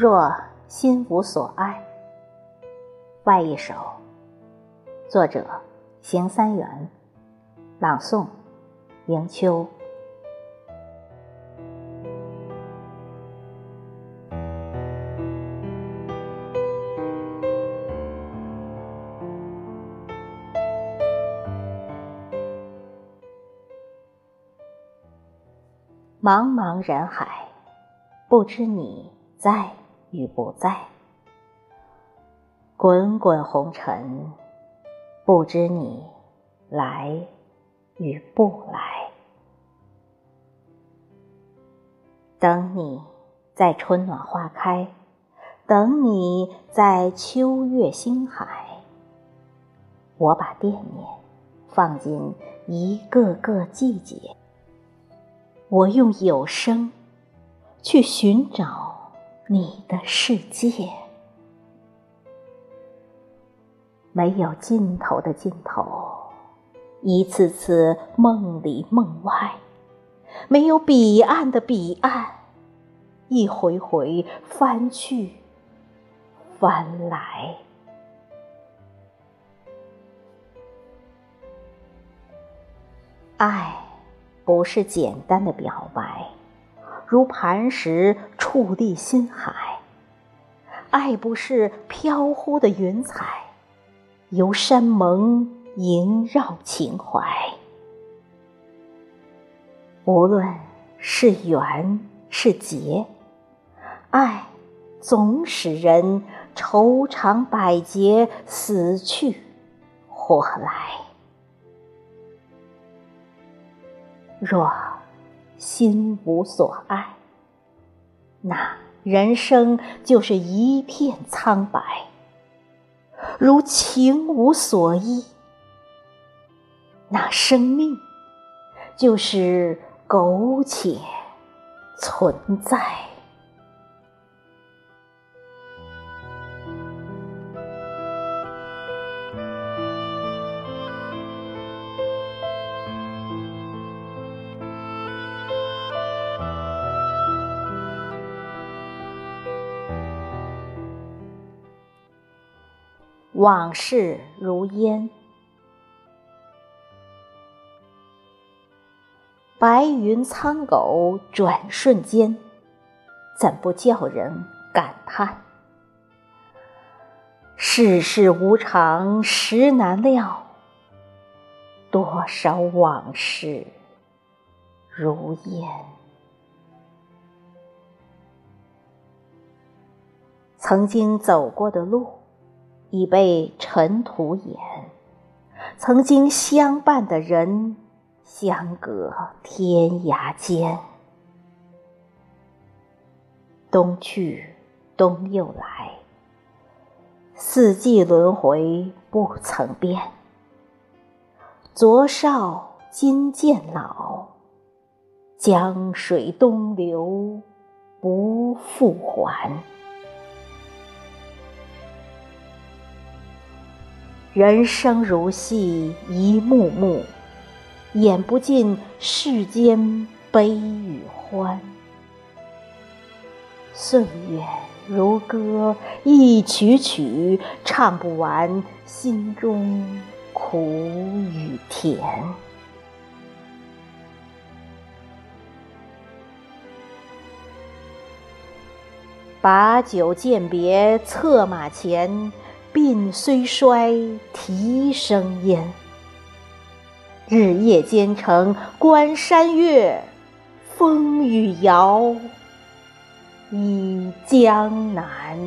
若心无所爱，外一首，作者：邢三元，朗诵：迎秋。茫茫人海，不知你在与不在；滚滚红尘，不知你来与不来。等你在春暖花开，等你在秋月星海。我把惦念放进一个个季节。我用有声去寻找你的世界，没有尽头的尽头，一次次梦里梦外，没有彼岸的彼岸，一回回翻去翻来，爱。不是简单的表白，如磐石矗立心海；爱不是飘忽的云彩，由山盟萦绕情怀。无论是缘是劫，爱总使人愁肠百结，死去活来。若心无所爱，那人生就是一片苍白；如情无所依，那生命就是苟且存在。往事如烟，白云苍狗转瞬间，怎不叫人感叹？世事无常，时难料，多少往事如烟。曾经走过的路。已被尘土掩，曾经相伴的人，相隔天涯间。冬去冬又来，四季轮回不曾变。昨少今渐老，江水东流不复还。人生如戏一幕幕，演不尽世间悲与欢；岁月如歌一曲曲，唱不完心中苦与甜。把酒饯别，策马前。鬓虽衰，啼声咽。日夜兼程关山月，风雨遥，忆江南。